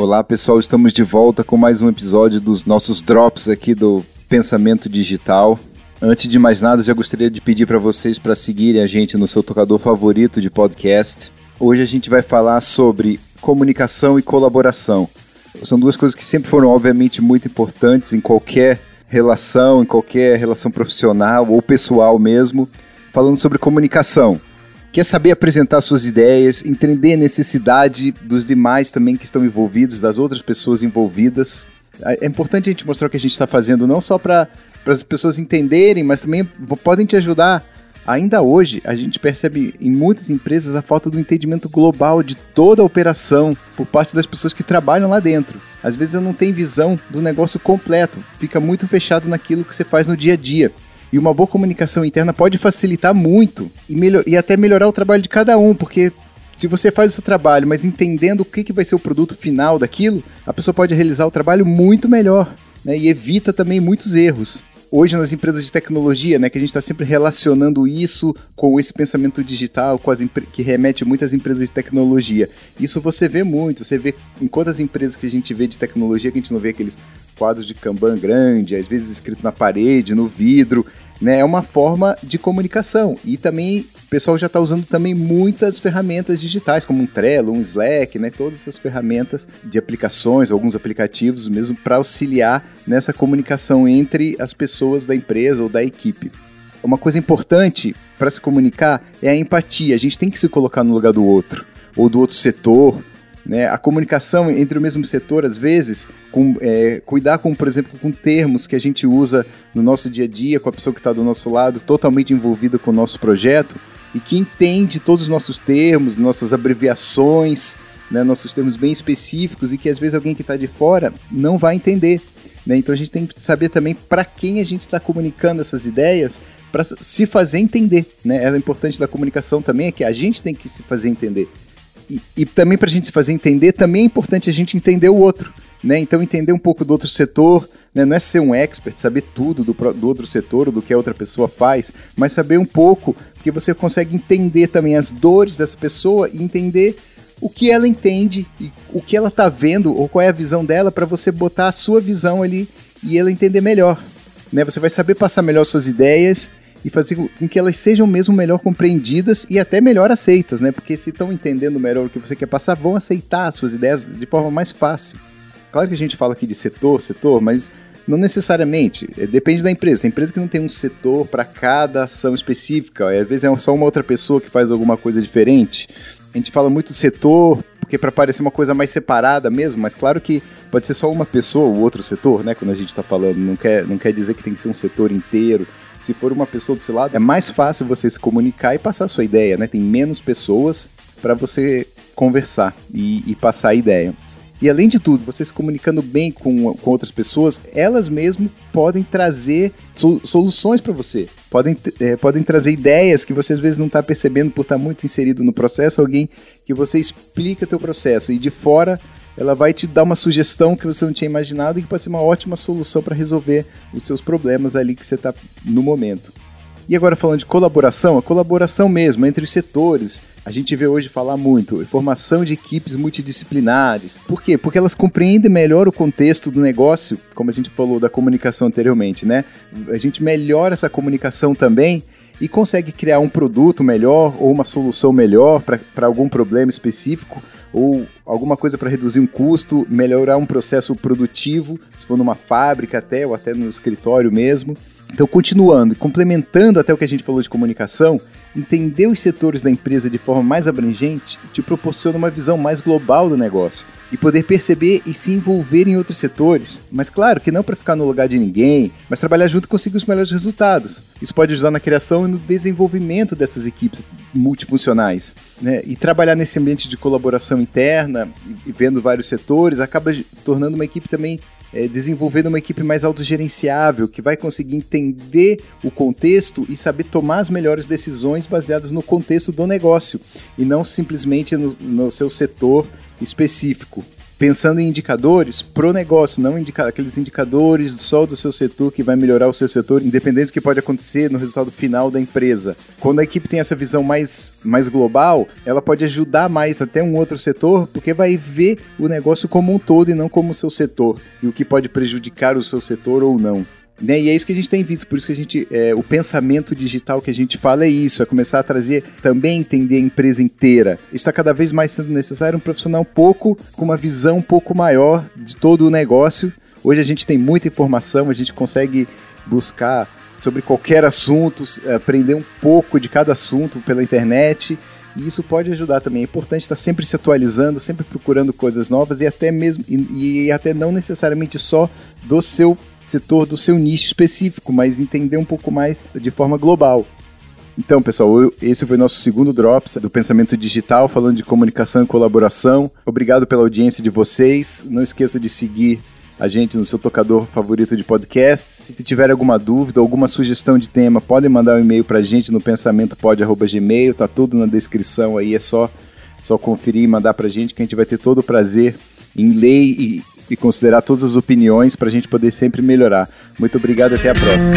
Olá pessoal, estamos de volta com mais um episódio dos nossos drops aqui do Pensamento Digital. Antes de mais nada, já gostaria de pedir para vocês para seguirem a gente no seu tocador favorito de podcast. Hoje a gente vai falar sobre comunicação e colaboração. São duas coisas que sempre foram, obviamente, muito importantes em qualquer relação, em qualquer relação profissional ou pessoal mesmo. Falando sobre comunicação quer saber apresentar suas ideias, entender a necessidade dos demais também que estão envolvidos, das outras pessoas envolvidas. É importante a gente mostrar o que a gente está fazendo, não só para as pessoas entenderem, mas também podem te ajudar. Ainda hoje, a gente percebe em muitas empresas a falta do entendimento global de toda a operação por parte das pessoas que trabalham lá dentro. Às vezes não tem visão do negócio completo, fica muito fechado naquilo que você faz no dia a dia. E uma boa comunicação interna pode facilitar muito e, melhor, e até melhorar o trabalho de cada um, porque se você faz o seu trabalho, mas entendendo o que, que vai ser o produto final daquilo, a pessoa pode realizar o trabalho muito melhor né, e evita também muitos erros hoje nas empresas de tecnologia, né, que a gente está sempre relacionando isso com esse pensamento digital, com as que remete muitas empresas de tecnologia. Isso você vê muito, você vê em quantas empresas que a gente vê de tecnologia que a gente não vê aqueles quadros de Kanban grande, às vezes escrito na parede, no vidro, né? É uma forma de comunicação e também o pessoal já está usando também muitas ferramentas digitais, como um Trello, um Slack, né? Todas essas ferramentas de aplicações, alguns aplicativos mesmo para auxiliar nessa comunicação entre as pessoas da empresa ou da equipe. Uma coisa importante para se comunicar é a empatia. A gente tem que se colocar no lugar do outro ou do outro setor né? A comunicação entre o mesmo setor, às vezes, com, é, cuidar com, por exemplo, com termos que a gente usa no nosso dia a dia, com a pessoa que está do nosso lado, totalmente envolvida com o nosso projeto, e que entende todos os nossos termos, nossas abreviações, né, nossos termos bem específicos, e que às vezes alguém que está de fora não vai entender. Né? Então a gente tem que saber também para quem a gente está comunicando essas ideias para se fazer entender. Né? É importante da comunicação também é que a gente tem que se fazer entender e, e também para a gente se fazer entender, também é importante a gente entender o outro. Né? Então, entender um pouco do outro setor, né? não é ser um expert, saber tudo do, do outro setor ou do que a outra pessoa faz, mas saber um pouco, porque você consegue entender também as dores dessa pessoa e entender o que ela entende e o que ela está vendo ou qual é a visão dela para você botar a sua visão ali e ela entender melhor. Né? Você vai saber passar melhor suas ideias e fazer com que elas sejam mesmo melhor compreendidas e até melhor aceitas, né? Porque se estão entendendo melhor o que você quer passar, vão aceitar as suas ideias de forma mais fácil. Claro que a gente fala aqui de setor, setor, mas não necessariamente. É, depende da empresa. Tem empresa que não tem um setor para cada ação específica. Às vezes é só uma outra pessoa que faz alguma coisa diferente. A gente fala muito setor porque para parecer uma coisa mais separada mesmo, mas claro que pode ser só uma pessoa ou outro setor, né? Quando a gente está falando, não quer, não quer dizer que tem que ser um setor inteiro se for uma pessoa do seu lado, é mais fácil você se comunicar e passar sua ideia, né? Tem menos pessoas para você conversar e, e, passar a ideia. E além de tudo, você se comunicando bem com, com outras pessoas, elas mesmo podem trazer so, soluções para você. Podem, é, podem trazer ideias que você às vezes não está percebendo por estar tá muito inserido no processo, alguém que você explica teu processo e de fora ela vai te dar uma sugestão que você não tinha imaginado e que pode ser uma ótima solução para resolver os seus problemas ali que você está no momento. E agora falando de colaboração, a colaboração mesmo entre os setores. A gente vê hoje falar muito, formação de equipes multidisciplinares. Por quê? Porque elas compreendem melhor o contexto do negócio, como a gente falou da comunicação anteriormente, né? A gente melhora essa comunicação também e consegue criar um produto melhor ou uma solução melhor para algum problema específico ou alguma coisa para reduzir um custo, melhorar um processo produtivo, se for numa fábrica até ou até no escritório mesmo. Então, continuando, complementando até o que a gente falou de comunicação, entender os setores da empresa de forma mais abrangente te proporciona uma visão mais global do negócio e poder perceber e se envolver em outros setores. Mas claro que não para ficar no lugar de ninguém, mas trabalhar junto e conseguir os melhores resultados. Isso pode ajudar na criação e no desenvolvimento dessas equipes multifuncionais. Né? E trabalhar nesse ambiente de colaboração interna e vendo vários setores acaba tornando uma equipe também é, desenvolvendo uma equipe mais autogerenciável, que vai conseguir entender o contexto e saber tomar as melhores decisões baseadas no contexto do negócio e não simplesmente no, no seu setor específico. Pensando em indicadores pro negócio, não indica aqueles indicadores só do seu setor que vai melhorar o seu setor, independente do que pode acontecer no resultado final da empresa. Quando a equipe tem essa visão mais, mais global, ela pode ajudar mais até um outro setor, porque vai ver o negócio como um todo e não como o seu setor, e o que pode prejudicar o seu setor ou não. Né? E é isso que a gente tem visto, por isso que a gente, é, o pensamento digital que a gente fala é isso, é começar a trazer, também entender a empresa inteira. Está cada vez mais sendo necessário um profissional um pouco, com uma visão um pouco maior de todo o negócio. Hoje a gente tem muita informação, a gente consegue buscar sobre qualquer assunto, aprender um pouco de cada assunto pela internet. E isso pode ajudar também. É importante estar sempre se atualizando, sempre procurando coisas novas e até mesmo e, e até não necessariamente só do seu setor do seu nicho específico, mas entender um pouco mais de forma global. Então, pessoal, esse foi nosso segundo Drops do Pensamento Digital, falando de comunicação e colaboração. Obrigado pela audiência de vocês. Não esqueça de seguir a gente no seu tocador favorito de podcast. Se tiver alguma dúvida, alguma sugestão de tema, podem mandar um e-mail para a gente no pensamentoPod.gmail. Tá tudo na descrição aí, é só, só conferir e mandar para a gente que a gente vai ter todo o prazer em ler e e considerar todas as opiniões para a gente poder sempre melhorar. Muito obrigado, até a próxima.